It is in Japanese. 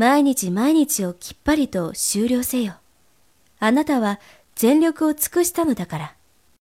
毎日毎日をきっぱりと終了せよ。あなたは全力を尽くしたのだから。